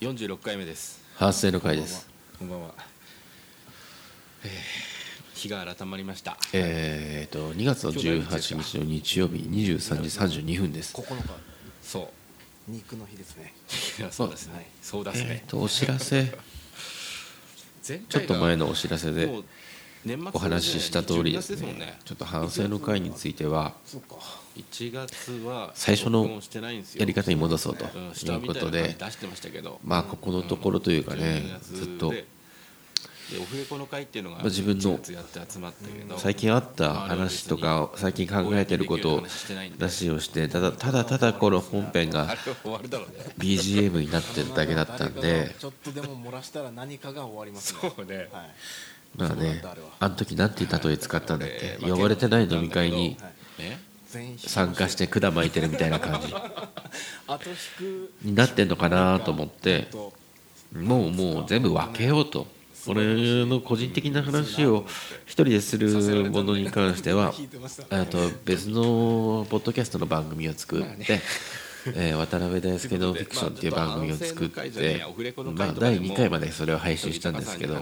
46回目です。発生の回です。こんばんは、えー日が改まりました。えー、と2月の18日の日曜日23時32分です。9日。そ肉の日ですね。そうですね。そうだすね。えー、とお知らせ。前ちょっと前のお知らせでお話しした通りです12月もんね。ちょっと反省の会についてはそうか。1月は最初のやり方に戻そうとうんいうことでましたけど。まあここのところというかね12月ずっと。自分の1月やって集まったけど最近あった話とか最近考えてることを話をしてただただただこの本編が BGM になってるだけだったんでが ちょっとでも漏らしたら何かが終わりますね。そうね。はいまあねあの時なんて例え使ったんだっけ？呼ばれてない飲み会に参加して管巻いてるみたいな感じ。になってんのかなと思って。ともうもう全部分けようと。俺の個人的な話を一人でするものに関してはと別のポッドキャストの番組を作って、えー渡辺大輔のフィクションっていう番組を作って、まあ、第2回までそれを配信したんですけど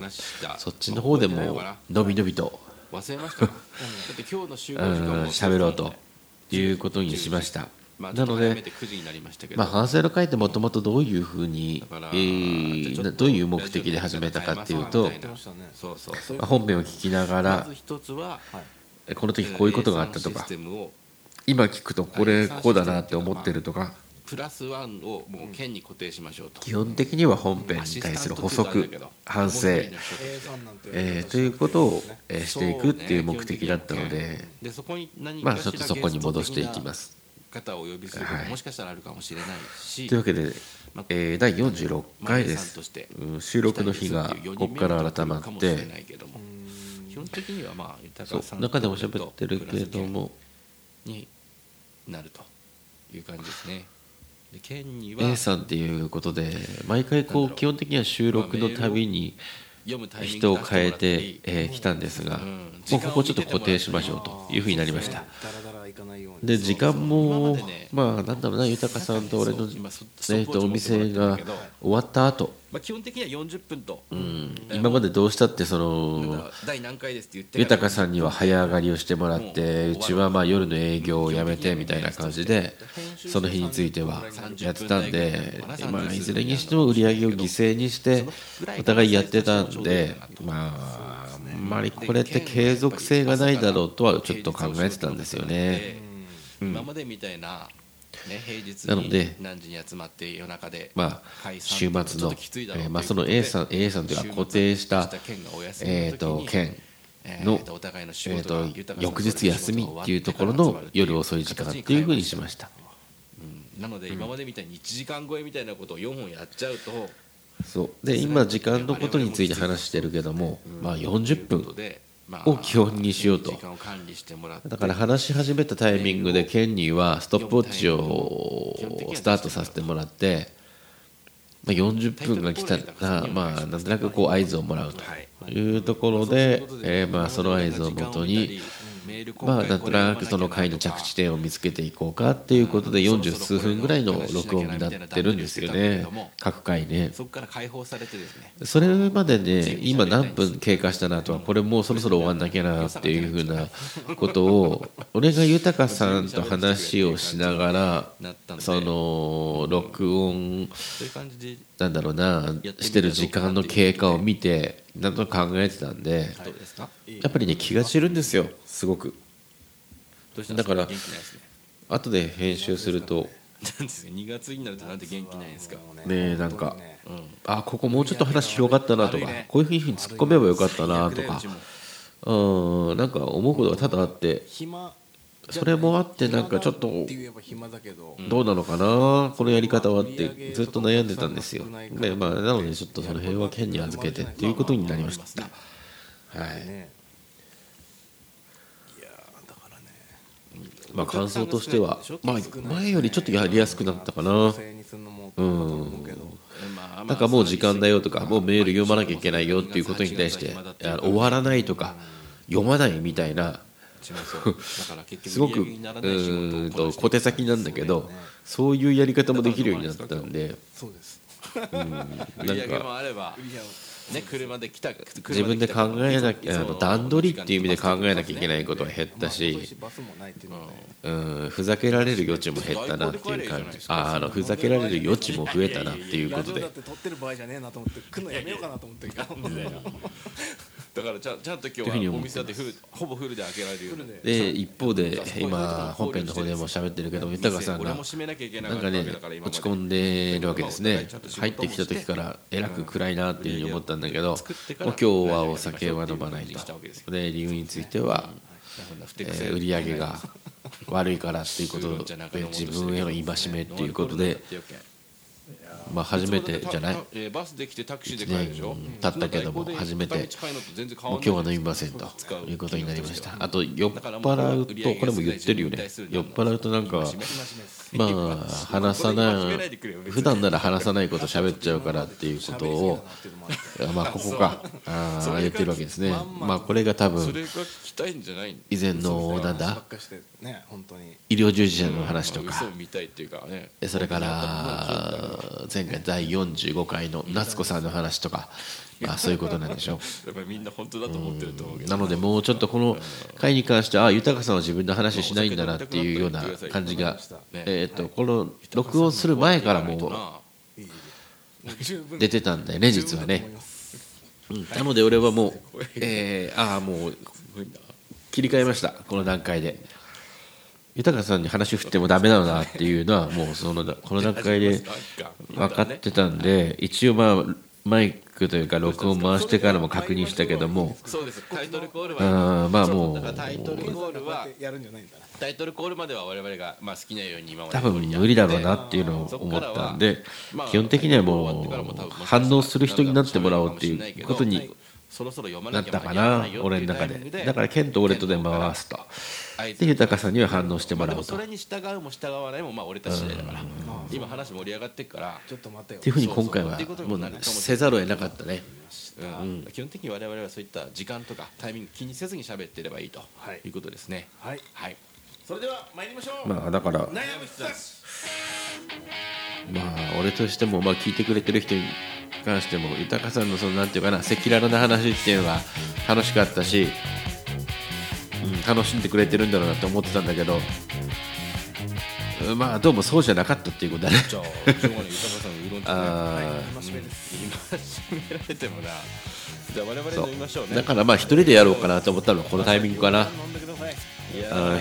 そっちの方でものびのびと喋ろうということにしました。まあ、なので早めて9時になりましたけど、まあ、反省の会ってもともとどういうふうに、えーなどういう目的で始めたかっていうと、本編を聞きながまらこの時こういうことがあったとか今聞くとこれこうだなって思ってるとか。プラスワンをもう県に固定しましょうと、基本的には本編に対する補足反省、えーということを、えーしていくっていう目的だったので、でそこに何まあかしらちょっとそこに戻していきます。方をお呼びするもしかしたらあるかもしれないし、というわけで、えー第46回です。んとしてうん収録の日がここから改まって。ないけども。基本的にはまあ豊そうさん中でも喋ってるけれどもになるという感じですね。で県には A さんっていうことで毎回こう基本的には収録のたびに人を変えて出してもらっていいえー来たんですがうんもうここちょっと固定しましょうというふうになりましたで時間今もまあなんだろうな豊さんと俺の今そえーとお店が終わった後。まあ基本的には40分と、うん。今までどうしたってそまのだ第何回ですって言って豊さんには早上がりをしてもらってうちはまあ夜の営業をやめてみたいな感じでその日についてはやってたんでまあいずれにしても売り上げを犠牲にしてお互いやってたんでまああんまりこれって継続性がないだろうとはちょっと考えてたんですよね。今までみたいな、ね、平日なのでに何時に集まって夜中でまあ週末のえーまあその A さん A さんというか固定したえーと県えーのえーと翌日休みっていうところの夜遅い時間っていうふうにしました。うん。なので今までみたいに1時間超えみたいなことを4本やっちゃうとそう。で今時間のことについて話してるけども、まあ40分を基本にしようと。だから話し始めたタイミングでケンにはストップウォッチをスタートさせてもらって、まあ、40分が来たらまあなんとなくこう合図をもらうというところで、えーまあその合図をもとにまあなんとなくその回の着地点を見つけていこうかっていうことで40数分ぐらいの録音になってるんですよね。各回ね。そこから解放されてですね。それまでね今何分経過したなとはこれもうそろそろ終わんなきゃなっていうふうなことを俺が豊さんと話をしながらその録音なんだろうなしてる時間の経過を見てなんと考えてたんでやっぱりね気が散るんですよすごく。だから後で編集すると。なんですか？2月になるとなんで元気ないんですか？ねえなんか。うん。あここもうちょっと話広がったなとかこういうふうに突っ込めばよかったなとか。うんなんか思うことが多々あって暇それもあってなんかちょっとど。どうなのかな？このやり方はってずっと悩んでたんですよ。でまあなのでちょっとその辺は県に預けてっていうことになりました。はい。まあ感想としてはまあ前よりちょっとやりやすくなったかな。うかと思うけど。まあなんかもう時間だよとかもうメール読まなきゃいけないよっていうことに対して終わらないとか読まないみたいなうちもそう。だから結局すごくう売り上げにならない仕事小手先なんだけどそういうやり方もできるようになったんで。そうです 売り上げもあればね車で来た自分で考えなきゃあの段取りっていう意味で考えなきゃいけないことは減ったし、バスもないっていうん、ふざけられる余地も減ったなっていう感じ。ああのふざけられる余地も増えたなっていうことで。ラジオだからちゃんちゃんと今日はお店だってフルほぼフルで開けられるようにで一方で今本編の方でも喋ってるけど豊さんがなんかね落ち込んでるわけですね。入ってきた時からえらく暗いなっていうふうに思ったんだけど今日はお酒は飲まないと。で理由については、えー売り上げが悪いからっていうことで自分への戒めっていうことでまあ初めてじゃない。えーバスで来てタクシーで帰るでしょ？経ったけども初めて。もう今日は飲みませんということになりました。あと酔っ払うとこれも言ってるよね。酔っ払うとなんかまあ話さない普段なら話さないこと喋っちゃうからっていうことをまあここか。あー言ってるわけですね。まあこれが多分以前のなんだ？医療従事者の話とか。それから前回第45回の夏子さんの話とか。まあそういうことなんでしょう。やっぱりみんな本当だと思ってると思うけど。なのでもうちょっとこの回に関してはあ豊さんは自分の話しないんだなっていうような感じが、えー、とこの録音する前からもう出てたんだよね実はね、うん。なので俺はもう、えー、ああもう切り替えましたこの段階で。豊さんに話振ってもダメなのだっていうのはもうそのこの段階で分かってたんで一応まあマイクというか録音回してからも確認したけども。そうです。タイトルコールあーまあもうタイトルコールはやるんじゃないんだタイトルコールまでは我々がまあ好きなように今まで多分無理だろうなっていうのを思ったんで基本的にはもう反応す。る人になってもらおうっていうことにそろそろ読まなったかなきゃ間に合わなない俺の中でだからケンと俺とで回す。とで豊さんには反応してもらおうと。まあでもそれに従うも従わないもまあ俺たち次第だから。今話盛り上がってっから。ちょっと待ってよ。っていうふうに今回はもうせざるを得なかったね。うん。基本的に我々はそういった時間とかタイミング気にせずに喋ってればいいとはい。いうことですね。はい。はい。それでは参りましょう。まあだから。まあ俺としてもまあ聞いてくれてる人に関しても豊さんのそのなんていうかな赤裸々な話っていうのが楽しかったし、うん、楽しんでくれてるんだろうなって思ってたんだけどうんまあどうもそうじゃなかったっていうことだね。じゃあしょうがない豊さんのうどんとね あ今しめです今締められてもな。じゃあ我々飲みましょうね。ーだからまあ一人でやろうかなと思ったのはこのタイミングかな。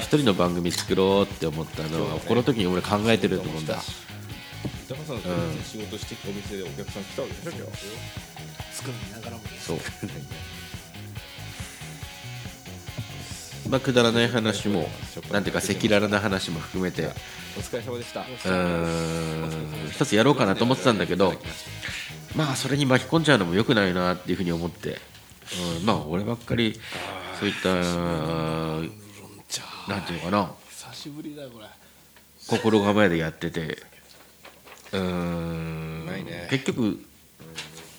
一人の番組作ろうって思ったのはこの時に俺考えてると思うんだ。豊さんと仕事してお店でお客さん来たわけで作りながらもそうまあくだらない話もなんていうか赤裸々な話も含めて。お疲れ様でした。うーん一つやろうかなと思ってたんだけどまあそれに巻き込んじゃうのも良くないなっていうふうに思って、うん、まあ俺ばっかりそういったなんていうのかな。久しぶりだよこれ。心構えでやってて。うーん結局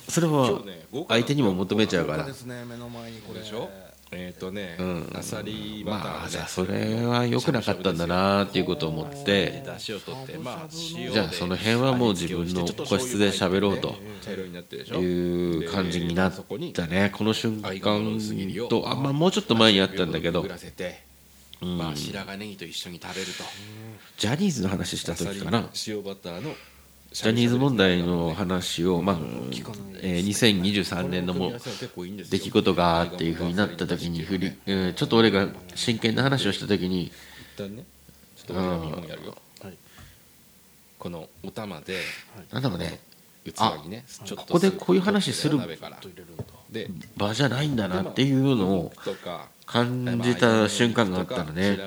それは相手にも求めちゃうからえっとねうん。あさりバタまあーでじゃあそれは良くなかったんだなっていうことを思って。出汁を取ってまあじゃあその辺はもう自分の個室で喋ろうと。いう感じになったねこの瞬間と。あんまもうちょっと前にあったんだけど。うん。まあ白髪ネギと一緒に食べると。ジャニーズの話した時かな。塩バターのジャニーズ問題の話を、まあえー2023年のも出来事がっていうふうになった時に振り、えーちょっと俺が真剣な話をした時に一旦ねちょっと俺が見本やるよ。はい。このお玉でなんだろうねここでこういう話する場じゃないんだなっていうのを感じた瞬間があったのね。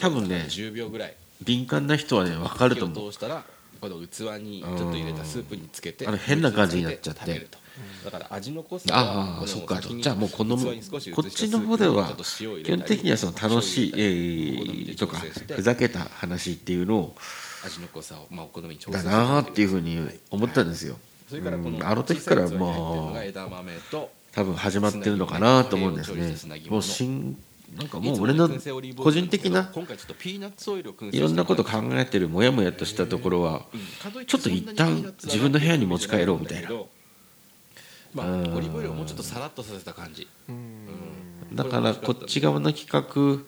多分ね10秒ぐらい敏感な人はね分かると思う通したらこの器にちょっと入れたスープにつけてあの変な感じになっちゃって。食べるとだから味の濃さああそっかじゃあもうこのこっちの方では基本的にはその楽しい、えとかふざけた話っていうのを味の濃さをまあお好みに調整だなーっていうふうに思ったんですよ、それからこのうんあの時から小さい器に入ってるのもうが枝豆と多分始まってるのかなと思うんですね。もう真なんかもう俺の個人的な今回ちょっとピーナッツオイルを燻製いろんなこと考えてるモヤモヤとしたところはちょっと一旦自分の部屋に持ち帰ろうみたいな。まあうんオリーブオイルをもうちょっとさらっとさせた感じ。だからこっち側の企画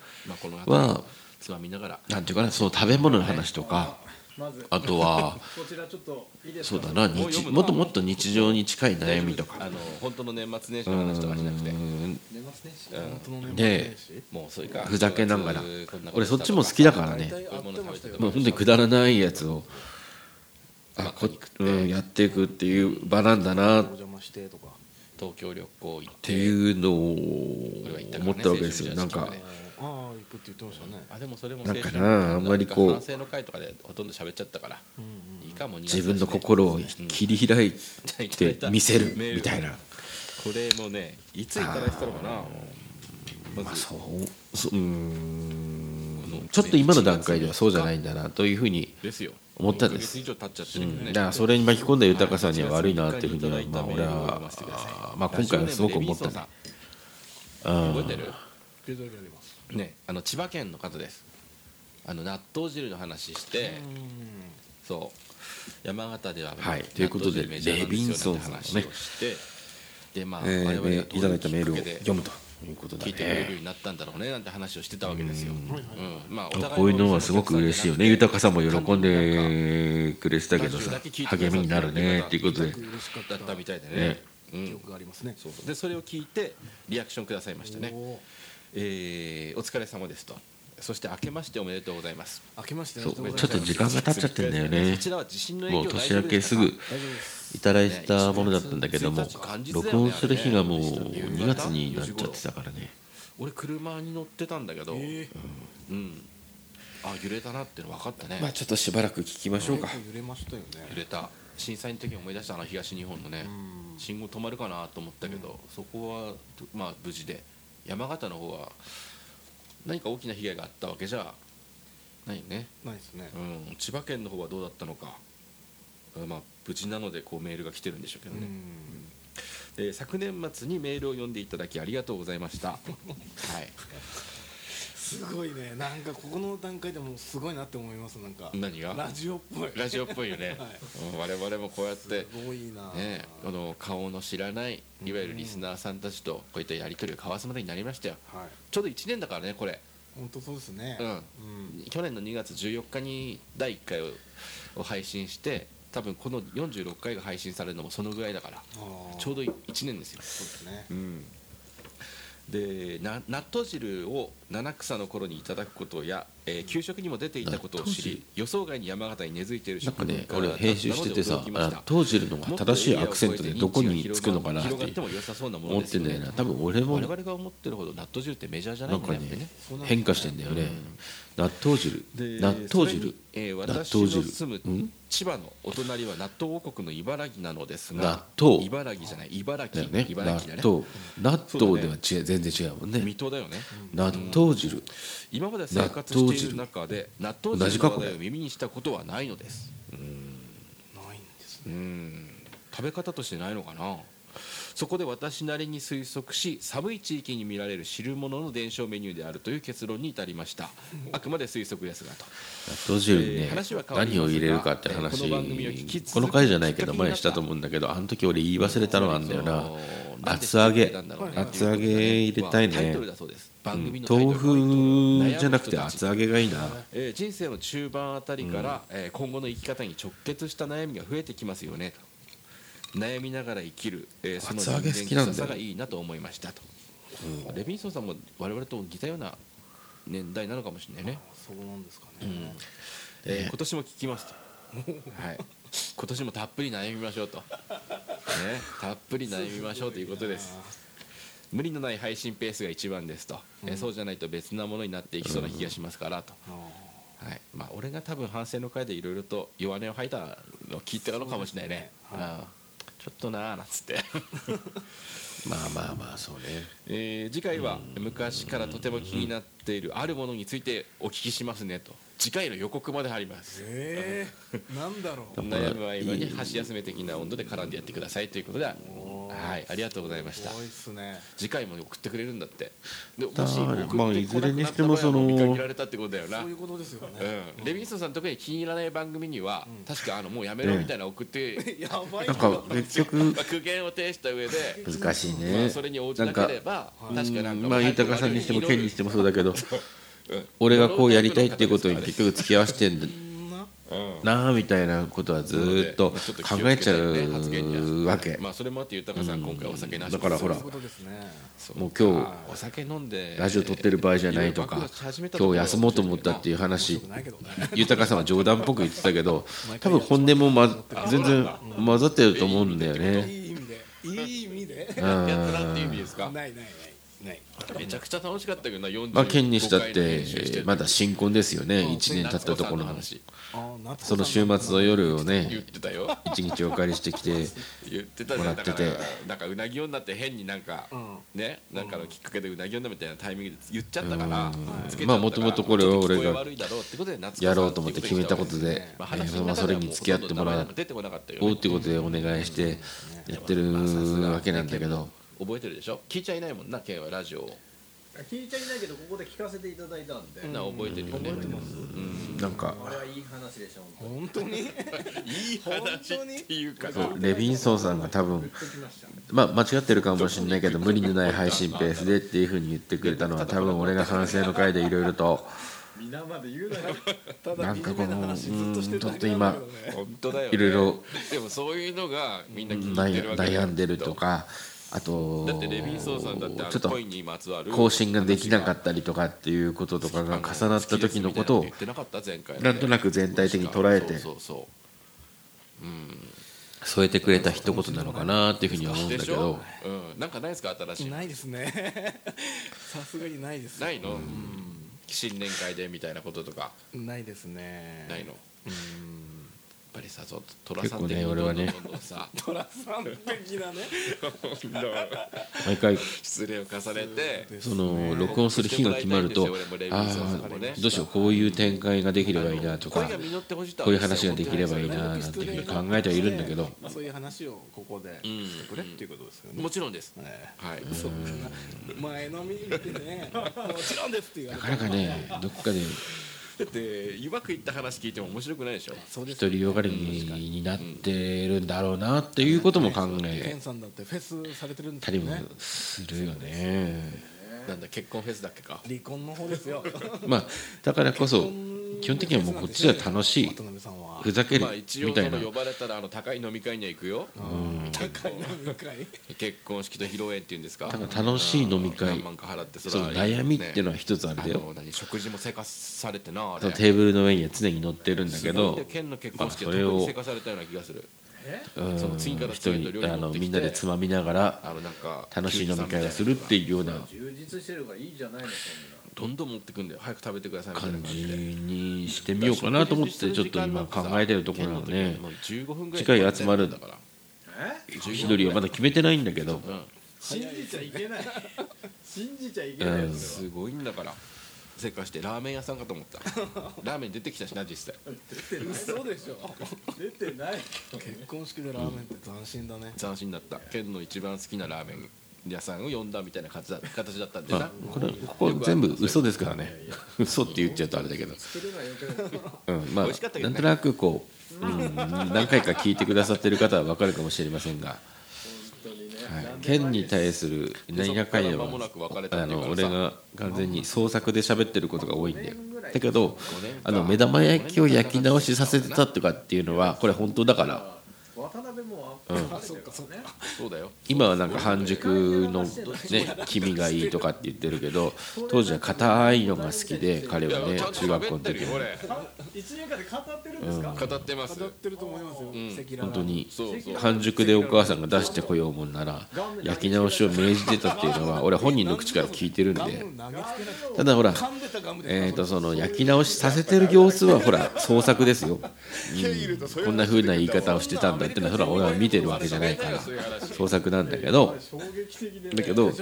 は後つまみながら。なんていうかなその食べ物の話とか。まずあとは こちらちょっといいですか？そうだな日もっともっと日常に近い悩みとか。あの本当の年末年始の話とかしなくてうん。年末年始うんでもうそれか。ふざけながら。俺そっちも好きだからね。もう本当にくだらないやつをあこ、うん、やっていくっていう場なんだな。っお邪魔してとか。東京旅行行って。ていうのを思ったわけですよ。なんかああ行くって言ってましたね。あでもそれもなんかなあんまりこう反省の会とかでほとんど喋っちゃったから。うんうんいいかも自分の心を切り開いてて見せるみたいなこれもねいついただいてたのかな。まず。まあそうそうん。ちょっと今の段階ではそうじゃないんだなというふうにですよ。思ったんです。1ヶ月以上経っちゃってうん。だからそれに巻き込んだ豊さんには悪いなっていうふうにはまあ俺はまあ今回はすごく思ったね。あの千葉県の方です。あの納豆汁の話してそう。山形でははい。ということでレビンソンさんしてでまあえ我々がーいただいたメールを読むということ。だ聞いてくれるようねになったんだろうねなんて話をしてたわけですよ。うん。まあこういうのはすごく嬉しいよね。豊さんも喜んでくれてたけどさ励みになるねっていうことで。嬉しかっだったみたいでね。ね。うん。記憶がありますねそうそう。でそれを聞いてリアクションくださいましたね。おー。えーお疲れ様ですと。そして明けましておめでとうございます。明けましてそうおめでとうございます。ちょっと時間が経っちゃってんだよね。こちらは地震の影響もう年明けすぐいただいてたものだったんだけども録音する日がもう2月になっちゃってたからね。俺車に乗ってたんだけど、えうん。あ揺れたなっていうの分かったね。まあちょっとしばらく聞きましょうか。揺れましたよね。揺れた。震災の時に思い出したあの東日本のね、うん。信号止まるかなと思ったけど、そこはまあ無事で山形の方は何か大きな被害があったわけじゃないよね、ないですね。うん、千葉県の方はどうだったのか、うんまあ無事なのでこうメールが来てるんでしょうけどね、で昨年末にメールを読んでいただきありがとうございました。はいすごいね。なんかここの段階でもすごいなって思いますなんか。何が？ラジオっぽい。ラジオっぽいよね、はい。うん我々もこうやってすごいな。ね、あの顔の知らないいわゆるリスナーさんたちとこういったやり取りを交わすまでになりましたよ。はい。ちょうど1年だからねこれ、本当そうですね。うん。うん。去年の2月14日に第1回をを配信して多分この46回が配信されるのもそのぐらいだからちょうど1年ですよ、そうですね。うん、でな納豆汁を七草の頃にいただくことや、えー給食にも出ていたことを知り予想外に山形に根付いているなんかね食文化俺編集しててさ納豆汁のが正しいアクセントでどこにつくのかなって思ってんだよな。多分俺も我々が思ってるほど納豆汁ってメジャーじゃなないんだよね。ね変化してんだよね。納豆汁。で納豆汁。納豆汁。住むん千葉のお隣は納豆王国の茨城なのです納が豆。茨城じゃない茨だ城よね。納茨城だね。豆。納そうだね。豆では違う全然違うもんね。水戸だよね。納豆汁。今まで生活している中で納豆汁。の話題を耳にしたことはないのです。ないん。ですねうん。食べ方としてないのかなそこで私なりに推測し寒い地域に見られる汁物の伝承メニューであるという結論に至りました。あくまで推測ですがと。納豆汁にえーね話は何を入れるかってえー話この回じゃないけど前したと思うんだけどあの時俺言い忘れたのあんだよな。厚揚げ。厚揚げ入れたいね。豆ル腐じゃなくて厚揚げがいいな。えー人生の中盤あたりから、えー今後の生き方に直結した悩みが増えてきますよね。と悩みながら生きる、えーその人間臭さがいいなと思いましたと、レビンソンさんも我々と似たような年代なのかもしれないね、そうなんですかうん。ねえー今年も聞きますと、はい、今年もたっぷり悩みましょうと、ね、たっぷり悩みましょうということです。無理のない配信ペースが一番ですと、えーそうじゃないと別なものになっていきそうな気がしますからと、あはい。まあ、俺が多分反省の回でいろいろと弱音を吐いたのを聞いてたのかもしれないね。ね。はい。ああちょっとなあなんつって、まあまあまあそうね。えー次回は昔からとても気になっているあるものについてお聞きしますねと。次回の予告まで貼ります。ええなんだろう。悩む合間に箸休め的な温度で絡んでやってくださいということで。おはいありがとうございました。すごいっすね。次回も送ってくれるんだって。でもだし送ってこまあなくなったいずれにしてもその場合はもう見限られたってことだよな。そういうことですよね。うん、レビンソンさん特に気に入らない番組には、確かあのもうやめろみたいなの送って、やばいな。んか結局 まあ苦言を呈した上で、難しいまねあ、それに応じなければ確かなんかまあ豊さんにしても県にしてもそうだけど う。ん俺がこうやりたいっていうことに結局付き合わせてんだなうん。なあみたいなことはずーっと考えちゃうわけ。まあそれもあって豊さん今回お酒なしだからほらもう今日お酒飲んでラジオ撮ってる場合じゃないとか今日休もうと思ったっていう話豊さんは冗談っぽく言ってたけど多分本音も、ま、全然混ざってると思うんだよね。いい意味でいい意味でうん。やったなっていう意味ですか？ないないめちゃくちゃ楽しかったけどな45まあ県にしたってまだ新婚ですよね1年経ったところのその週末の夜を言っねてたよ。一日お借りしてきて 言ってたじゃん。もらってて。なんかうなぎ女って変になんか、ん。ねなんかのきっかけでうなぎ女みたいなタイミングで言っちゃったからまあ元々これは俺がちょっと聞こえ悪いだろうってことで夏子さんやろうと思って決めたことで。まあそれに付き合ってもらおうってことでお願いしてやってるわけなんだけど覚えてるでしょ？聞いちゃいないもんなケンはラジオを。聞いちゃいないけどここで聞かせていただいたんで、な覚えてるよね。なんか。あれはいい話でしょ本本当に？いい話っていうか。そうレビンソンさんが多分まあ間違ってるかもしれないけど無理のない配信ペースでっていうふうに言ってくれたのは多分俺が反省の回でいろいろと。皆まで言うなよただなんかこのうんちょっと今本当だよ、ね、いろいろでもそういうのがみんな悩んでるとかあとだってレビンソンさんだってあちょっとの恋にまつわる更新ができなかったりとかっていうこととかが重なった時のことを言ってなかった前回なんとなく全体的に捉えて。添えてくれた一言なのかなっていうふうには思うんだけど、うん、なんかないですか新しい。のないですね。さすがにないです。ないの、新年会でみたいなこととか。ないですね。ないの？うんぱりさそう寅さん結構ね的に俺はね。どんどんどんどんさ トラさん的なね。毎 回失礼を重ねてその録音する日が決まるとああどうしようこういう展開ができればいいなとかこういう話ができればいいななんていうふうに考えてはいるんだけど。そういう話をここでしてくれっていうことですよね。もちろんです。ねはい。そう前のみ見てねもちろんですなかなかねどっかでだってうまくいった話聞いても面白くないでしょ。そうです独りよがりになってるんだろうなっていうことも考ケえンさんだってフェスされてるんですたりもよね。するよね。なんだ結婚フェスだっけか。離婚の方ですよ。まあだからこそ基本的にはもうこっちでは楽しい。渡辺さんはふざけるまあ一応みたいな。その呼ばれたらあの高い飲み会には行くよ。高い飲み会？結婚式と披露宴っていうんですか？楽しい飲み会。何万か払ってその悩みっていうのは一つあるあだよの何食事もせかされてなあれそのテーブルの上には常に乗ってるんだけど。すごいね県の結婚式はまあそれを特にせかされたような気がする。うん。その次から一人あのみんなでつまみながらあのなんか楽しい飲み会をするっていうような。充実してるからいいじゃないのそんどんどん持ってくんだよ。早く食べてくださいみたいな感じ感じでにしてみようかなと思ってちょっと今考えてるところなのねもう15分ぐらい次回集まる。だからなえ一人はまだ決めてないんだけど。うん。信じちゃいけない。信じちゃいけうん。ないすごいんだから。せかしてラーメン屋さんかと思った。ラーメン出てきたしな実際。嘘でしょ。出てない。結婚式でラーメン。って斬新だね。斬新だった。県の一番好きなラーメン屋さんを呼んだみたいな形だ形だったんでこれここ全部嘘ですからね。嘘って言っちゃうとあれだけど。うんまあなんとなくこう、うん、何回か聞いてくださってる方は分かるかもしれませんが、はい、県に対する何やかんやはあの俺が完全に創作で喋ってることが多いんだよ。だけどあの目玉焼きを焼き直しさせてたとかっていうのはこれ本当だから今はなんか半熟のね黄身がいいとかって言ってるけど当時は硬いのが好きで彼はね中学校の時こはれ一年間で語ってるんですか、語ってます。語ってると思いますよ。赤裸々。本当にそうそう。半熟でお母さんが出してこようもんなら焼き直しを命じてたっていうのは俺本人の口から聞いてるんで。ただほらえー、とその焼き直しさせてる様子はほら創作ですよ、うん。こんな風な言い方をしてたんだってのはそれは俺は見てるわけじゃないから創作なんだけどだけど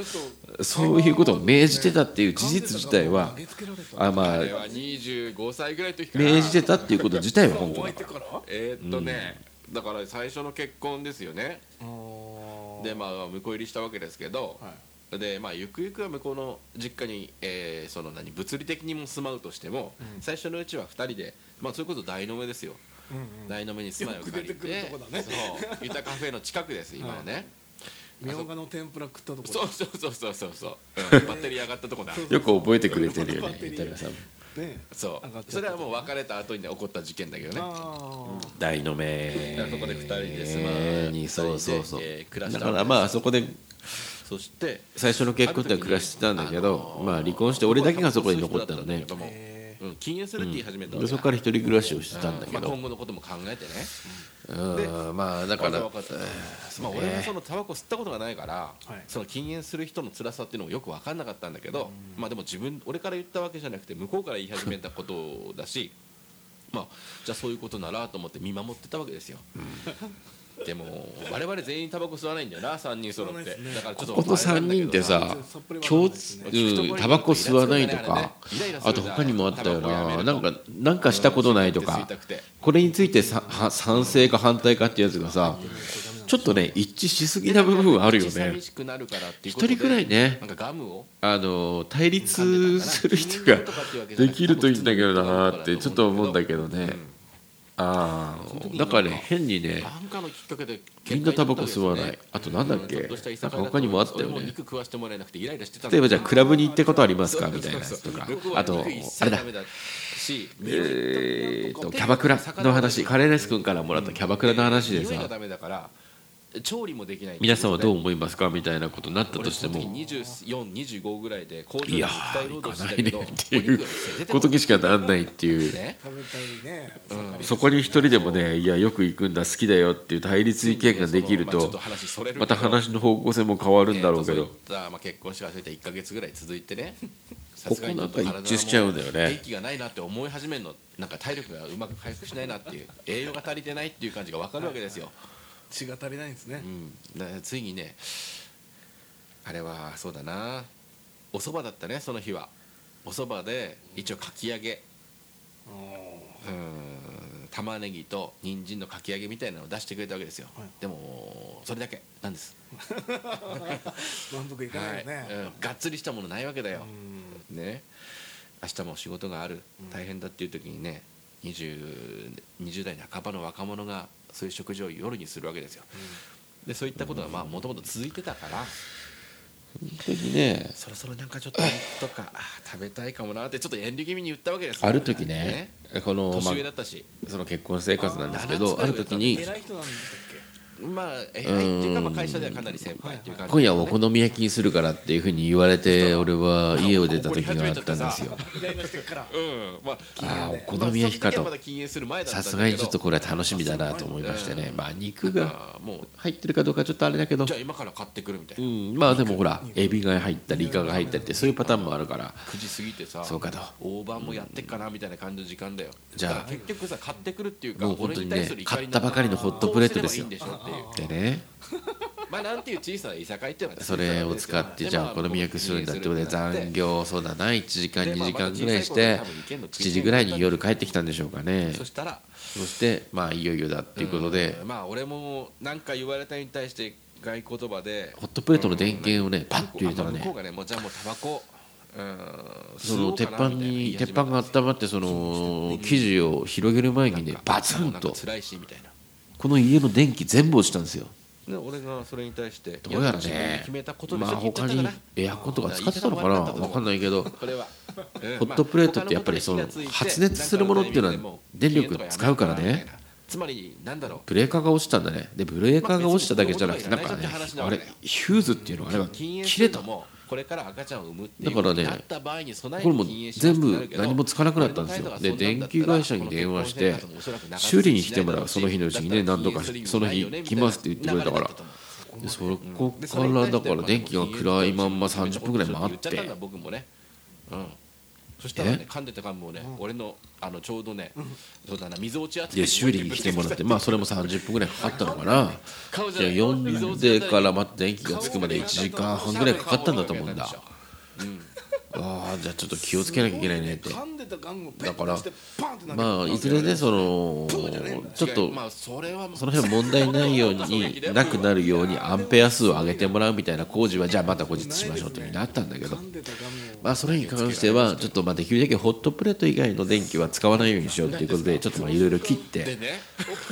そういうことを命じてたっていう事実自体はあまああれは25歳ぐらいの時から。命じてたっていうこと自体は本当だからえーっとね、だから最初の結婚ですよね。でまあ向こう入りしたわけですけど、はい。でまあゆくゆくは向こうの実家に、えーその何物理的にも住まうとしても、うん。最初のうちは2人でまあそれこそ台の目ですよ、うんうん。台の目に住まいを借りて。よく出てくるとこだね。そう。ゆたカフェの近くです今はね、みょうがの天ぷら食ったとこそうそうそうそうそうそう、うん。バッテリー上がったとこだ。よく覚えてくれてるよねバッテリー豊さんね。そう。それはもう別れた後にね起こった事件だけどね。あ大の目。だからそこで2人で住まにそうそうそう。えー暮らしだたからまああそこでそして最初の結婚では暮らしてたんだけどまあ離婚して俺だけがそこに残ったのね。もうん禁煙するって言い始めたわけでそこから一人暮らしをしてたんだけまあ、ど今後のことも考えてね。うんまあだからまあ、俺もそのタバコ吸ったことがないから、はい。その禁煙する人の辛さっていうのもよく分かんなかったんだけど、まあでも自分俺から言ったわけじゃなくて向こうから言い始めたことだし まあじゃあそういうことならと思って見守ってたわけですよ、でも我々全員タバコ吸わないんだよな3人揃って、吸わないですね。だからちょっとこの3人ってさ。共通うんタバコ吸わないとかあと他にもあったよな。なんかなんかしたことないとかこれについてさは賛成か反対かっていうやつがさちょっとね一致しすぎな部分はあるよね。一人くらいねなんかガムをあの対立する人ができるといいんだけどなーってちょっと思うんだけどねああだからね変にねみんなタバコ吸わない。あとなんだっけ？なんか他にもあったよね。例えばじゃあクラブに行ったことありますか？みたいなやつとか。あとあれだ。しえーとキャバクラの話。カレーレス君からもらったキャバクラの話でさ調理もできない。皆さんはどうう思いますか？みたいなことになったとしても。2425ぐらいで工場いやで肉体労働してないねたけどっていう ことにしかなんないっていう。ね食べたいね。そこに一人でもねいやよく行くんだ好きだよっていう対立意見ができるとまた話の方向性も変わるんだろうけど。えーまあ結婚してからそういった1か月ぐらい続いてね。さここなんか一致しちゃうんだよね。元気がないなって思い始めるのなんか体力がうまく回復しないなっていう栄養が足りてないっていう感じが分かるわけですよ、血が足りないんですね。うん、ついにねあれはそうだな。お蕎麦だったねその日は。お蕎麦で一応かき揚げ。うん。玉ねぎと人参のかき揚げみたいなのを出してくれたわけですよ、はい。でもそれだけ。なんです、満足いかないよはい。ねうん。がっつりしたものないわけだよ、うん。ね。明日も仕事がある。大変だっていう時にね 20, 20代半ばの若者がそういう食事を夜にするわけですよ、でそういったことがまあもともと続いてたから。本当にね。そろそろなんかちょっと肉とか食べたいかもなってちょっと遠慮気味に言ったわけですよ。ある時ねこの、ま年上だったし。あ、その結婚生活なんですけどある時にまあえっていうかまあ会社ではかなり先輩っていう感じ今夜お好み焼きにするからっていうふうに言われて俺は家を出た時があったんですよ。うん。まあああお好み焼きかとさすがにちょっとこれは楽しみだなと思いましてね。まあ肉が入ってるかどうかちょっとあれだけど。じゃあ今から買ってくるみたいうな、ん。まあでもほらエビが入ったりイカが入ったりってそういうパターンもあるから。9時過ぎてさそうかと。大盤もやってっかなみたいな感じの時間だよじゃあ結局さ買ってくるっていうかもう本当にね買ったばかりのホットプレートですよていうでね。まあなんていう小さな居酒屋っていうのはそれを使ってじゃあお好み焼きするんだってことで残業そうだな1時間2時間ぐらいして7時ぐらいに夜帰ってきたんでしょうかね。そしたらそしてまあいよいよだっていうことで。うんまあ俺も何か言われたに対して外言葉でホットプレートの電源をねパッと入れたらね。向こうがねもうじゃあもうタバコうんその鉄板に鉄板がっ温まってその生地を広げる前にねバツンと。辛いしみたいなこの家の電気全部落ちたんですよ。で俺がそれに対してどうやらね決めたことでまあ他にエアコンとか使ってたのかな分かんないけどこれは。ホットプレートってやっぱりその発熱するものっていうのは電力使うからね。つまりなんだろう。ブレーカーが落ちたんだね。でブレーカーが落ちただけじゃなくてなんかねあれヒューズっていうのがあれが禁煙切れた。もこれから赤ちゃんを産むっていうだからねなった場合に備えこれもて禁煙します全部何もつかなくなったんですよ。で電気会社に電話して修理に来てもらうその日のうちにね何度かその日来ますって言ってくれたから。でそこからだから電気が暗いまんま30分ぐらい待って。うんそしたらね噛んでた噛んもね俺のあのちょうどねそうだな水落ちで修理に来てもらってまあそれも30分ぐらいかかったのかな。じゃない。呼んでからまた電気がつくまで1時間半ぐらいかかったんだと思うんだ。ああじゃあちょっと気をつけなきゃいけないねって噛んででたガムをペだからッとしてパンってまあいずれねそのちょっとまあそれはその辺問題ないようになくなるようにアンペア数を上げてもらうみたいな工事はじゃあまた後日しましょうというふうになったんだけどまあそれに関してはちょっとまあできるだけホットプレート以外の電気は使わないようにしようっていうことでちょっとまあいろいろ切って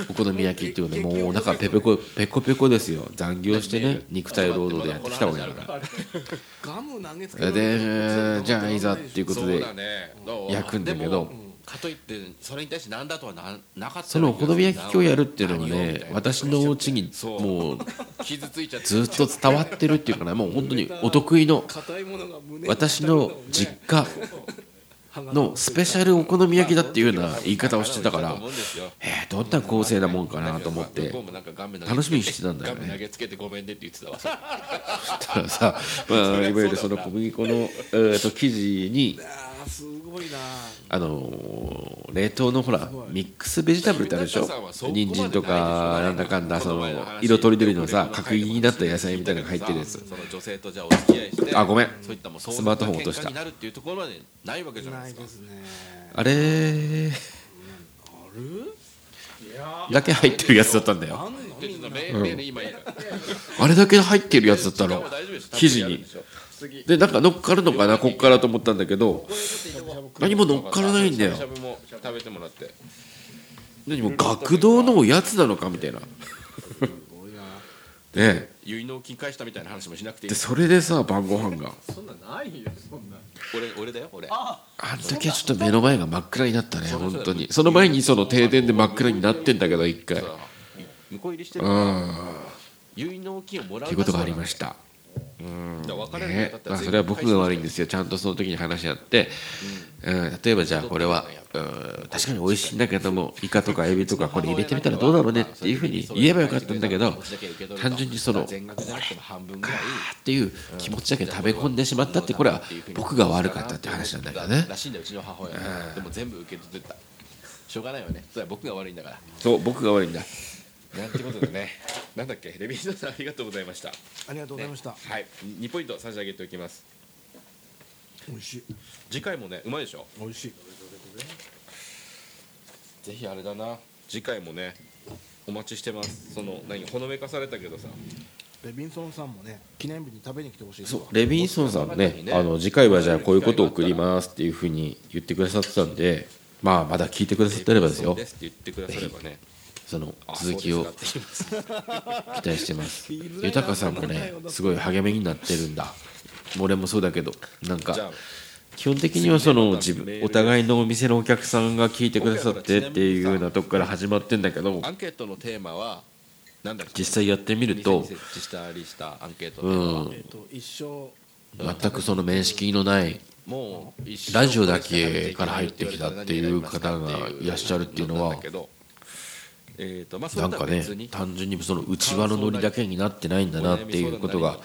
お好み焼きっていうことでもうなんかペペコペコペコですよ。残業してね肉体労働でやってきたわけだから。でてじゃあいざっていうことでくんだけど。かといってそれに対して何だとはななかったそのお好み焼き今日やるっていうのにね私のお家にもう傷ついちゃって。ずっと伝わってるっていうかなもう本当に お得意の私の実家のスペシャルお好み焼きだっていうような言い方をしてたからえー、どんな構成なもんかなと思って楽しみにしてたんだよね。ガム投げつけてごめんねって言ってたわ たださ、まあ、いわゆるその小麦粉の、えー、と生地にすごいな。あのー冷凍のほらミックスベジタブルってあるでしょ？人参とかなんだかんだその色とりどりのさ角切りになった野菜みたいなのが入ってるやつ。その女性とじゃあお付き合いしてあごめん。そういったもうスマートフォン落とした。喧嘩になるっていうところまでないわけじゃないなですか。いですね。あれいやだけ入ってるやつだったんだよ。あん。あれだけ入ってるやつだったの？大丈夫です生地にでなんか乗っかるのかなこっからと思ったんだけど。何も乗っからないんだよ。食べてもらって。何も学童のおやつなのかみたいな。ね。え結納金返したみたいな話もしなくていい。でそれでさ晩ご飯が。そんなんないよそんな。俺俺だよ俺。あの時はちょっと目の前が真っ暗になったね本当に。その前にその停電で真っ暗になってんだけど一回。さ向こう入りしてるうん結納金をもらうっていうことがありましただから別れるんね。まあ、それは僕が悪いんですよ。ちゃんとその時に話し合って、うん、例えばじゃあこれは、うん、確かに美味しいんだけどもイカとかエビとかこれ入れてみたらどうだろうねっていうふうに言えばよかったんだけど単純にその全額じゃなくても半分ぐらいっていう気持ちだけ食べ込んでしまったってこれは僕が悪かったって話なんだけどね。らしいんだようちの母親はでも全部受け取ってた。しょうがないよね。それは僕が悪いんだから。そう僕が悪いんだなんてことでね。なんだっけ？レビンさんありがとうございました。ありがとうございました。はい。2ポイント差し上げておきます。美味しい。次回もねうまいでしょ？美味しい。ぜひあれだな。次回もねお待ちしてます。その何？ほのめかされたけどさ。レビンソンさんもね記念日に食べに来てほしいそう。レビンソンさんもね。あの次回はじゃあこういうことを送りますっていうふうに言ってくださってたんでまあまだ聞いてくださってればですよ。って言ってくださればねそのあ続きを。期待してます。豊さんもねすごい励みになってるんだ。俺もそうだけどなんか基本的にはその自分お互いのお店のお客さんが聞いてくださってっていうようなとこから始まってんだけどアンケートのテーマは実際やってみると店に設置したりしたアンケートテーマは、えっと一生全くその面識のないラジオだけから入ってきたっていう方がいらっしゃるっていうのはえーとまあそなんかね単純にその内輪のノリだけになってないんだなっていうことが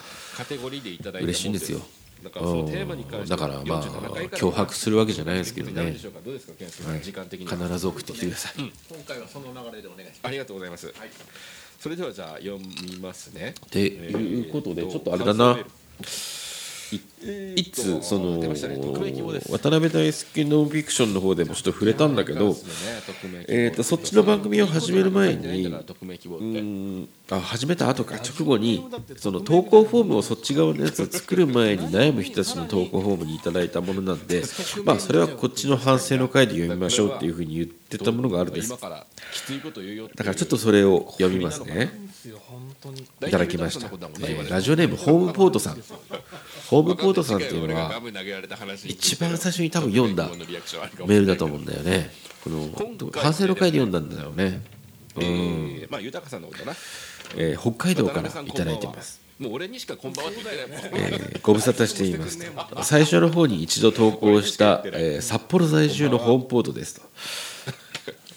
嬉しいんですよ。だからまあ47回から脅迫するわけじゃないですけどね。なるでしょうか。どうですか健介さん。時間的には。必ず送ってきてください。今回はその流れでお願いします。ありがとうございます、それではじゃあ読みますね。っていうことでちょっとあれだないつその渡辺大輔ノンフィクションの方でもちょっと触れたんだけどえーとそっちの番組を始める前にうんあ始めた後か直後にその投稿フォームをそっち側のやつを作る前に悩む人たちの投稿フォームにいただいたものなんでまあそれはこっちの反省の回で読みましょうっていうふうに言ってたものがあるんです。だからちょっとそれを読みますね。いただきました、えねーラジオネームホームポートさんホームポートさんっていうのは一番最初に多分読んだメールだと思うんだよね。この反省の回で読んだんだよね、えーまあ豊さんのことだな。えー北海道から渡辺さんいただいてます。もう俺にしかこんばんはって言ってないえーご無沙汰していますと。最初の方に一度投稿した、えー札幌在住のホームポートですと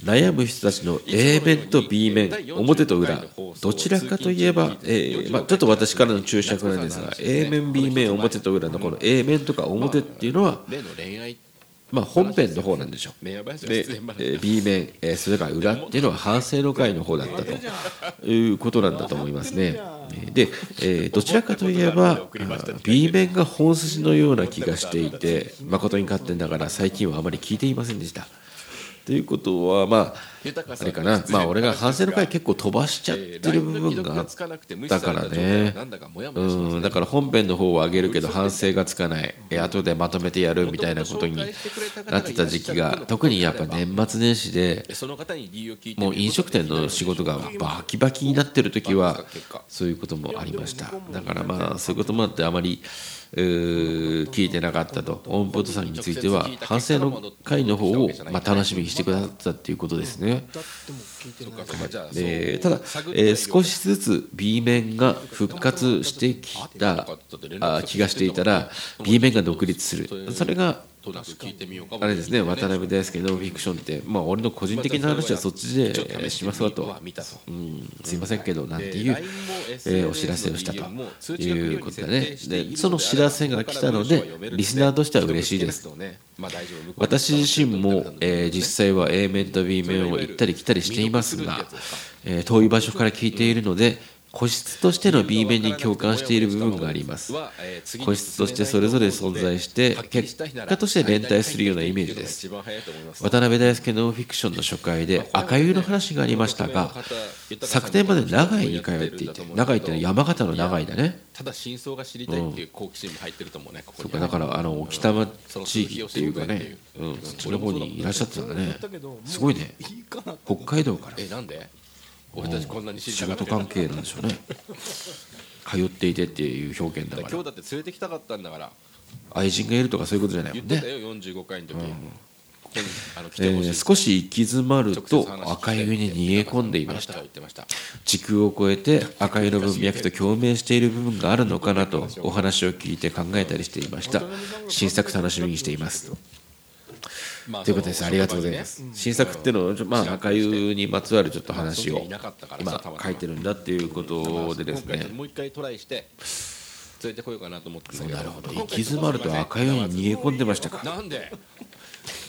悩む人たちの A 面と B 面表と裏どちらかといえば、えーまあ、ちょっと私からの注釈なんですが A 面 B 面表と裏のこの A 面とか表っていうのはまあ本編の方なんでしょうでえ B 面、えそれから裏っていうのは反省の会の方だったということなんだと思いますね。で、どちらかといえば B 面が本筋のような気がしていて誠に勝手ながら最近はあまり聞いていませんでした。ということはまああれかな。まあ俺が反省の会結構飛ばしちゃってる部分があったからね。うん。だから本編の方を上げるけど反省がつかない。え後でまとめてやるみたいなことになってた時期が特にやっぱ年末年始でもう飲食店の仕事がバキバキになってる時はそういうこともありました。だからまあそういうこともあってあまり聞いてなかったと。オンポートさんについては反省の会の方をまあ楽しみにしてくださったっていうことですね。だっても聞いてないそうかじゃあでただ、えー少しずつ B 面が復活してきたあ気がしていたら B 面が独立する。それがとなく聞いてみようかも。あれですね渡辺大輔ノンフィクションってまあ俺の個人的な話はそっちでえーしますわと。見たと。うんすいませんけどなんていう、えーお知らせをしたと。いうことだね。でその知らせが来たのでリスナーとしては嬉しいです。私自身も、えー実際は A 面と B 面を行ったり来たりしていますが、えー遠い場所から聞いているので個室としての B 面に共感している部分があります。個室としてそれぞれ存在して結果として連帯するようなイメージです。渡辺大輔ノンフィクションの初回で赤湯の話がありましたが昨年まで長井に通っていて長井ってのは山形の長井だね。ただ真相が知りたいっていう好奇心も入ってると思うねここにそうかだからあの北町地域っていうかね、うん、そっちの方にいらっしゃってたんだね。すごいね。北海道から。えなんで？俺たちこんなに仕事関係なんでしょうね。通っていてっていう表現だから。今日だって連れてきたかったんだから。愛人がいるとかそういうことじゃないもんね、言ってたよ45回の時。ここにあの来えー少し行き詰まると赤湯に逃げ込んでいました。時空を超えて 赤湯の文脈と共鳴している部分があるのかなと お話を聞いて考えたりしていました。新作楽しみにしていますまあということです。ありがとうございます。新作っていうのをまあ赤湯にまつわるちょっと話をいなかったから今書いてるんだっていうことでですね。もう一回トライして連れてこようかなと思ってなるほど。行き詰まると赤湯に逃げ込んでましたか。なんで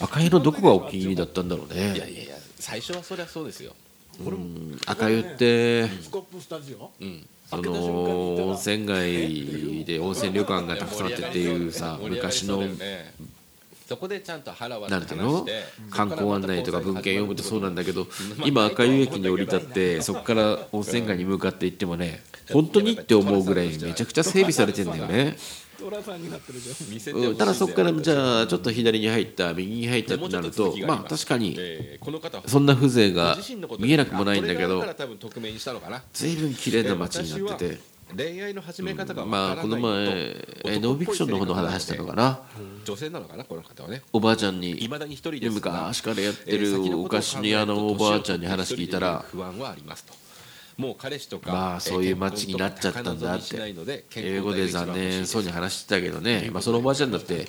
赤湯のどこがお気に入りだったんだろういやねいやいや最初はそりゃそうですよ。うん。赤湯ってスコップスタジオ？うん。その温泉街で温泉旅館がたくさんあってっていうさ昔のそこでちゃんと腹割ってなんていうの話して観光案内とか文献読むとそうなんだけど今赤湯駅に降り立ってそこから温泉街に向かって行ってもね本当にって思うぐらいめちゃくちゃ整備されてんだよね。ただそこからじゃあちょっと左に入った右に入ったってなるとまあ確かにそんな風情が見えなくもないんだけど随分綺麗な街になってて恋愛の始め方がわまあこの前えノンフィクションの方の話したのかな？女性なのかなこの方はね。おばあちゃんにいまだに一人で昔からやってるお菓子屋のおばあちゃんに話聞いたら不安はありますと。もう彼氏とかまあそういう街になっちゃったんだって英語で残念そうに話してたけどね、まあ、そのおばあちゃんだって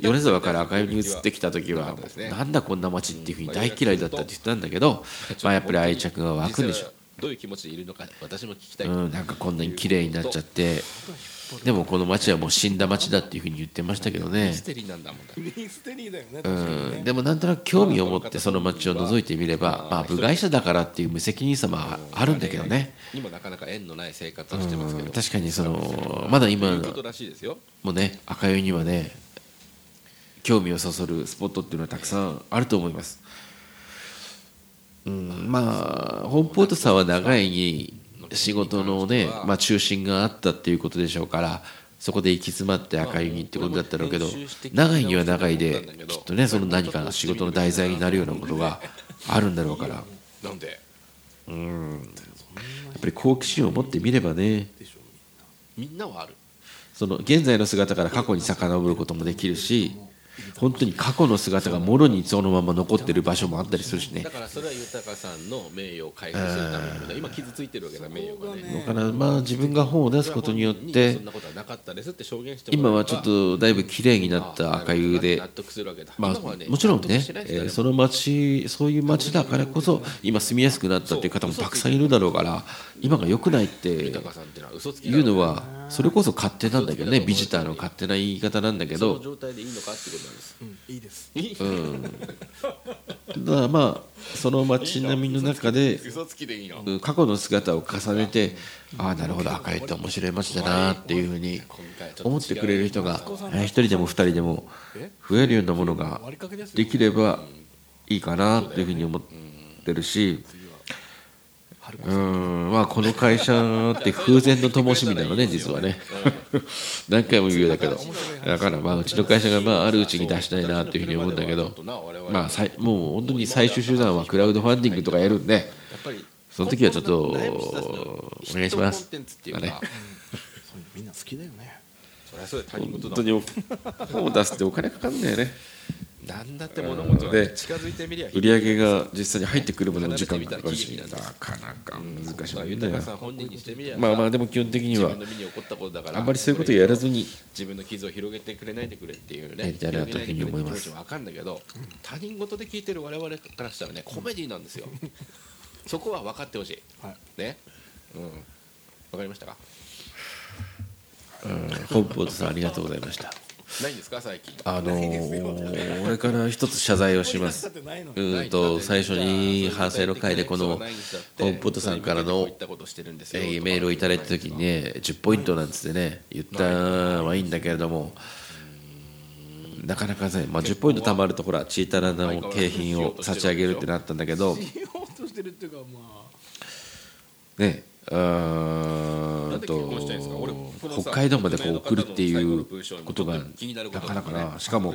米沢から赤湯に移ってきた時はなんだこんな街っていうふうに大嫌いだったって言ってたんだけど、まあ、やっぱり愛着が湧くんでしょどういう気持ちでいるのか私も聞きたい、うん、なんかこんなに綺麗になっちゃって。でもこの街はもう死んだ街だっていうふうに言ってましたけどね。ミステリーなんだもんだミステリーだよねうん、でもなんとなく興味を持ってその街を覗いてみれば、まあ、部外者だからっていう無責任さもあるんだけどね、にもなかなか縁のない生活をしてますけど、うん確かにそのまだ今いうことらしいですよ。もね赤湯にはね興味をそそるスポットっていうのはたくさんあると思います、うん、まあ本ポートさんは長いに仕事のね、まあ、中心があったっていうことでしょうからそこで行き詰まって赤湯にってことだったろうけど長いには長いできっとねその何かの仕事の題材になるようなことがあるんだろうから。やっなん。でぱり好奇心を持ってみればね。みんなはある。その現在の姿から過去に遡ることもできるし本当に過去の姿がもろにそのまま残ってる場所もあったりするしね。だからそれは豊さんの名誉を回復するために今傷ついてるわけだ名誉がね。だからまあ自分が本を出すことによってそんなことはなかったですって証言してもらえば今はちょっとだいぶ綺麗になった赤湯でまあもちろんねえーその町そういう町だからこそ今住みやすくなったっていう方もたくさんいるだろうから今が良くないって豊さんっていうのは嘘つきだいうのはそれこそ勝手なんだけどねビジターの勝手な言い方なんでけそのど状態でいいのかってことです。うんいいです。いいうん。だからまあその街並みの中で嘘つきでいいの？うん過去の姿を重ねてああなるほど赤いって面白い街だなっていうふうに思ってくれる人がえー一人でも二人でも増えるようなものができればいいかなっていうふうに思ってるしうん。まあこの会社って風前の灯火なのね実はね。何回も言うようだけど。だからまあうちの会社がまああるうちに出したいなっていうふうに思うんだけど。まあさいもう本当に最終手段はクラウドファンディングとかやるんで。やっぱりその時はちょっとお願いします。コンテンツっていうかみんな好きだよね。本当に本を出すってお金かかるんだよねなんだって物事はで近づいてみりゃ売り上げが実際に入ってくるまでの時間がかかるしなかなか難しいんだよ。まあまあでも基本的にはあんまりそういうことやらずに自分の傷を広げてくれないでくれっていうねやりたいなというふうに思います。分かるんだけど他人事で聞いてる我々からしたらねコメディなんですよ。そこは分かってほしい。はい。ね。うん。分かりましたか？うん。ポンポートさんありがとうございましたないんですか最近。あのー俺から一つ謝罪をします。うーんと最初に反省の会でこのポンポットさんからのメールをいただいた時にね10ポイントなんつってね言ったはいいんだけれどもなかなかね、まあ、10ポイント貯まるとほらチータラの景品を差し上げるってなったんだけど。ねあーなんで結婚したいんですか？俺このさ北海道までこう送るっていうことがなかなかな。しかも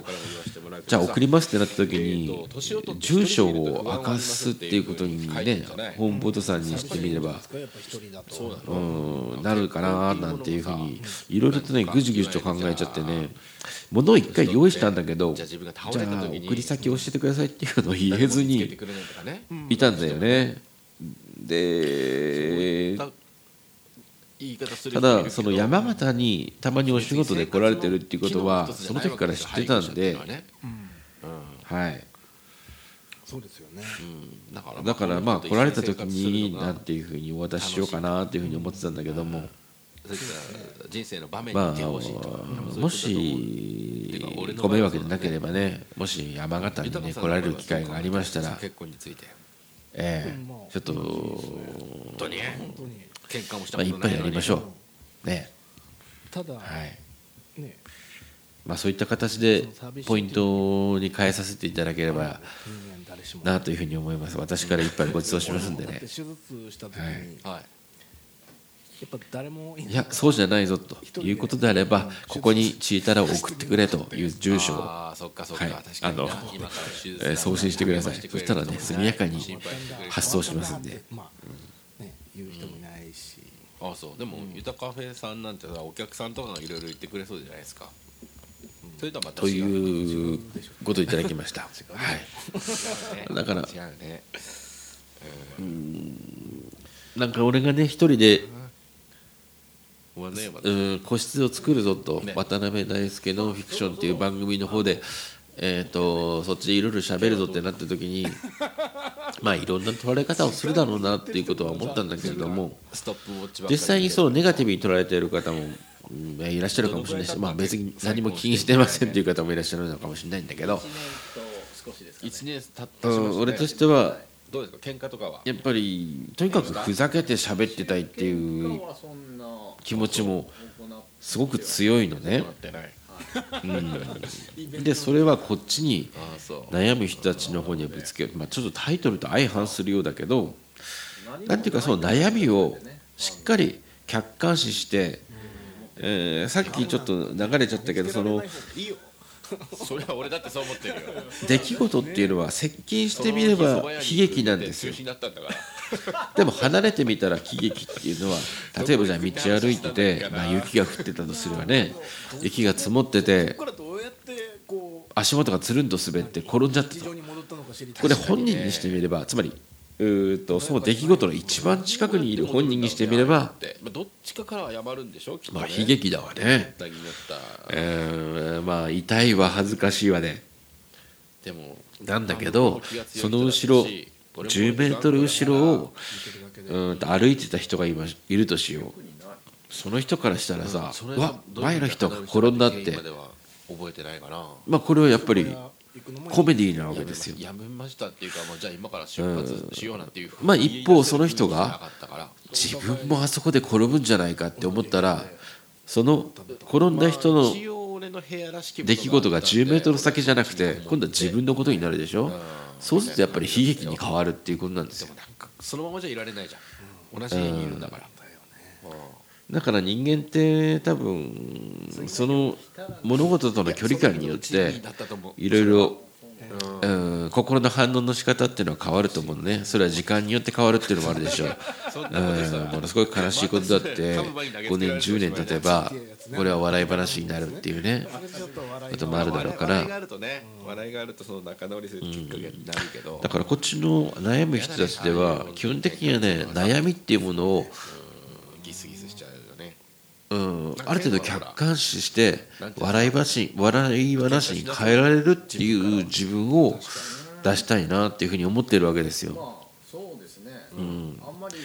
じゃあ送りますってなった時に住所を明かすっていうことにねホームポートさんにしてみればうんなるかななんていうふうにいろいろとねぐじぐじと考えちゃってね物を一回用意したんだけどじじゃあ送り先教えてくださいっていうのを言えずにいたんだよね。でただその山形にたまにお仕事で来られてるっていうことはその時から知ってたんで。はい。そうですよね。うん。だからだからまあ来られた時になんていうふうにお渡ししようかなっていうふうに思ってたんだけども。人生の場面まに来てほしいとあもしご迷惑でなければねもし山形にね来られる機会がありましたら。結婚について。ええ。ちょっと本当に。本当に喧嘩もしたまあいっぱいやりましょう。ね。ただはい。ね。まあそういった形でポイントに変えさせていただければなというふうに思います。私から一杯ご馳走しますんでね。手術した時にはい。はい。やっぱ誰もいい。やそうじゃないぞということであればここにチータラを送ってくれという住所を。ああそっかそっか。はい。あの送信してください。そしたらね速やかに発送しますんで。まあね言う人もいないし。あそう。でもゆたカフェさんなんてさお客さんとかがいろいろ言ってくれそうじゃないですか。それとはまたと違ういうことをいただきました。はい。だから。違うね。なんか俺がね一人でうん個室を作るぞとね。渡辺大輔のフィクションっていう番組の方でえー、とそっちでいろいろ喋るぞってなった時に まあいろんな捉え方をするだろうなっていうことは思ったんだけれども実際にそうネガティブに捉えている方も、うんいらっしゃるかもしれない。し、まあ、別に何も気にしてませんっていう方もいらっしゃるのかもしれないんだけど、一年経っうん、た俺としてはどうですか？喧嘩とかは？やっぱりとにかくふざけて喋ってたいっていう気持ちもすごく強いのねうん、でそれはこっちに悩む人たちの方にぶつける、まあ、ちょっとタイトルと相反するようだけどなんていうかその悩みをしっかり客観視して、えーさっきちょっと流れちゃったけどその それは俺だってそう思ってるよ。出来事っていうのは接近してみれば悲劇なんですよ。でも離れてみたら喜劇っていうのは 例えばじゃあ道歩いてて、まあ、雪が降ってたとすればね雪が積もってて足元がつるんと滑って転んじゃった。と地上に戻ったこれ本人にしてみればつまりうとその出来事の一番近くにいる本人にしてみればでまあどっちかから謝るんでしょきっとね。まあ悲劇だわね、えーまあ痛いは恥ずかしいわね。でもなんだけどその後ろ10メートル後ろをうーんと歩いてた人がいまいるとしよう。その人からしたらさ「うわ前の人が転んだ」って。覚えてないかな。まあこれはやっぱりコメディなわけですよ。やめましたっていうかもうじゃあ今から出発しようなんていうまあ一方その人が自分もあそこで転ぶんじゃないかって思ったらその転んだ人の出来事が10メートル先じゃなくてうん。今度は自分のことになるでしょ？そうするとやっぱり悲劇に変わるっていうことなんですよ。そのままじゃいられないじゃん。同じ家にいるんだからだから人間って多分その物事との距離感によっていろいろうん。心の反応の仕方っていうのは変わると思うのね。それは時間によって変わるっていうのもあるでしょう。うんものすごい悲しいことだって5年10年経てばこれは笑い話になるっていうね。こともあるだろうか笑いがらあるとね笑いがあるとその仲直りするきっかけになるけど。だからこっちの悩む人たちでは基本的にはね悩みっていうものをギスギスしちゃうよねうん、ある程度客観視して笑い話笑い話に変えられるっていう自分を出したいなっていうふうに思ってるわけですよ。うん。まり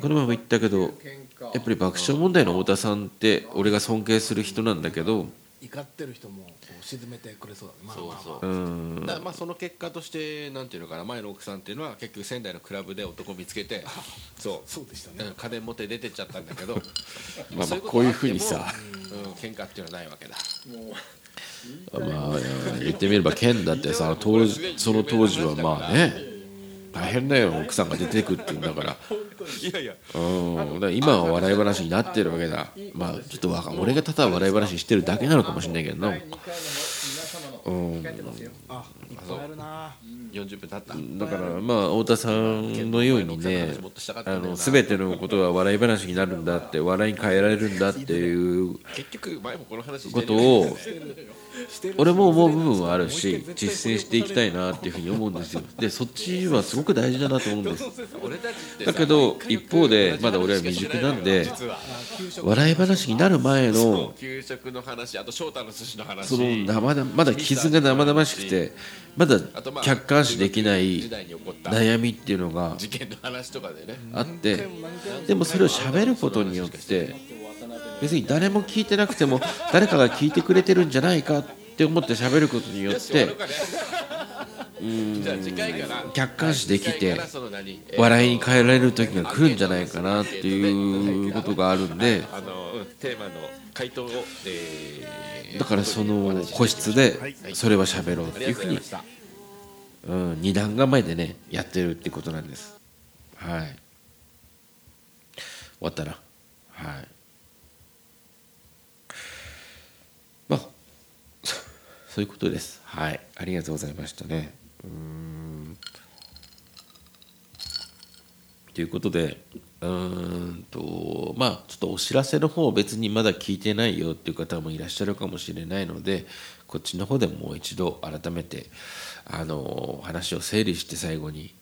この前も言ったけどやっぱり爆笑問題の太田さんって俺が尊敬する人なんだけど怒ってる人もこう沈めてくれそうだね。まあそからまあその結果としてなんていうのかな前の奥さんっていうのは結局仙台のクラブで男見つけて そう。そうでしたね。うん金持って出てっちゃったんだけど まあまあそこういうふうにさあってもうん喧嘩っていうのはないわけだ。もうまあ言ってみれば剣だってさ当時その当時はまあね大変だよ奥さんが出てくっていうんだから。いやいや。うん、だ今は笑い話になってるわけだ。まあちょっとわか俺がただ笑い話してるだけなのかもしれないけどな。第2回の皆様のうん。あいっぱいあるな40分経った。だからまあ太田さんのようにねあの全てのことは笑い話になるんだって笑いに変えられるんだっていう結局前もこの話してることを俺も思う部分はあるし実践していきたいなっていうふうに思うんですよ。でそっちはすごく大事だなと思うんです。だけど一方でまだ俺は未熟なんで笑い話になる前の給食の話あと翔太の寿司の話。その生々まだ傷が生々しくてまだ客観視できない悩みっていうのがあってでもそれを喋ることによって別に誰も聞いてなくても 誰かが聞いてくれてるんじゃないかって思って喋ることによってじゃあ次回から。客観視できて笑いに変えられる時が来るんじゃないかなっていうことがあるんで。あのうんテーマの回答をえーだからその個室でそれは喋ろうっていうふうにうん、二段構えでねやってるってことなんです。はい。終わったな。はいまあそそういうことです。はい。ありがとうございましたね。うん。ということでうんとまあちょっとお知らせの方別にまだ聞いてないよっていう方もいらっしゃるかもしれないのでこっちの方でもう一度改めてあの話を整理して最後に、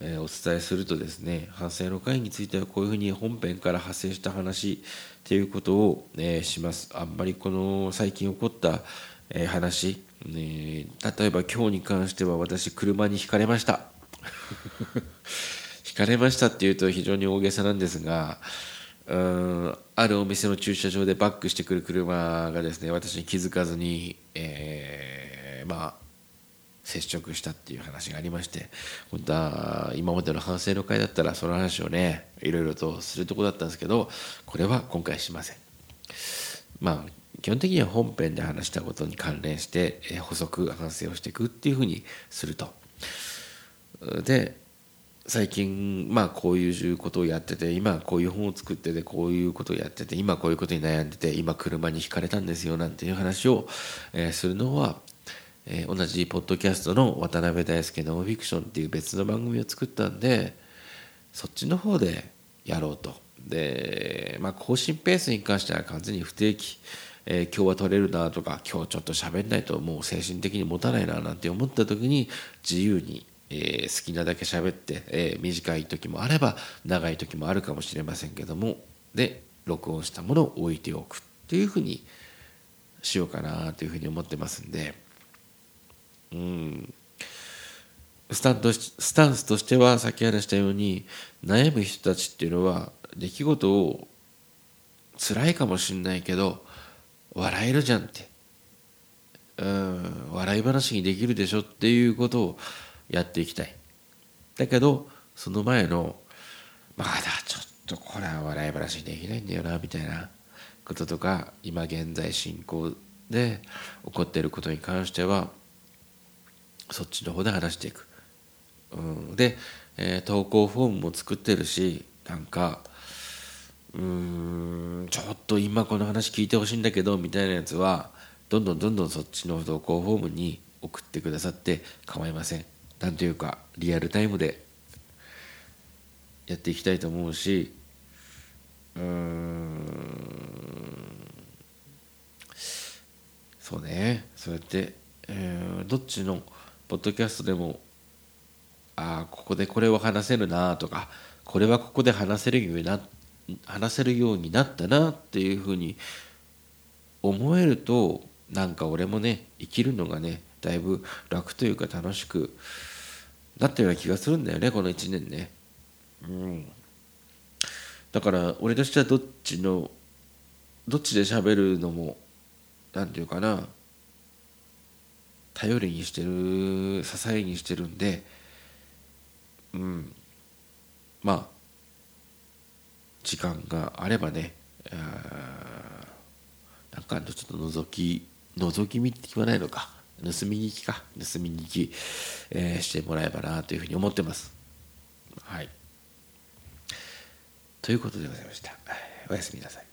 えーお伝えするとですね反省の会についてはこういうふうに本編から派生した話っていうことを、えーします。あんまりこの最近起こった、えー話、ね、例えば今日に関しては私車にひかれました。引かれましたっていうと非常に大げさなんですがうんあるお店の駐車場でバックしてくる車がですね私に気づかずに、えーまあ接触したっていう話がありまして本当は今までの反省の会だったらその話をねいろいろとするとこだったんですけどこれは今回しません。まあ基本的には本編で話したことに関連して、え補足反省をしていくっていうふうにすると。で最近まあこういうことをやってて今こういう本を作っててこういうことをやってて今こういうことに悩んでて今車にひかれたんですよなんていう話を、えするのは、え同じポッドキャストの渡辺大輔ノンフィクションっていう別の番組を作ったんでそっちの方でやろうと。で、まあ、更新ペースに関しては完全に不定期、えー今日は取れるなとか今日ちょっと喋んないともう精神的に持たないななんて思った時に自由に、えー好きなだけ喋って、えー短い時もあれば長い時もあるかもしれませんけどもで録音したものを置いておくっていうふうにしようかなというふうに思ってますんで。うん。スタンとしスタンスとしてはさっき話したように悩む人たちっていうのは出来事を辛いかもしれないけど笑えるじゃんって。うん笑い話にできるでしょっていうことをやっていきたい。だけどその前のまだちょっとこれは笑い話にできないんだよなみたいな。こととか今現在進行で起こっていることに関してはそっちの方で話していく、うん、で、えー投稿フォームも作ってるしなんかうんちょっと今この話聞いてほしいんだけどみたいなやつはどんどんどんどんそっちの投稿フォームに送ってくださって構いません。なんというかリアルタイムでやっていきたいと思うしうんそうね。そうやって、えーどっちのポッドキャストでもああここでこれを話せるなとかこれはここで話せるようにな話せるようになったなっていうふうに思えるとなんか俺もね生きるのがねだいぶ楽というか楽しくなったような気がするんだよねこの1年ね。うん、だから俺としてはどっちのどっちで喋るのもなんていうかな頼りにしてる支えにしてるんでうんまあ時間があればねなんかちょっと覗き覗き見って言わないのか。盗み聞きか。盗み聞き、えーしてもらえばなというふうに思ってます。はい。ということでございました。おやすみなさい。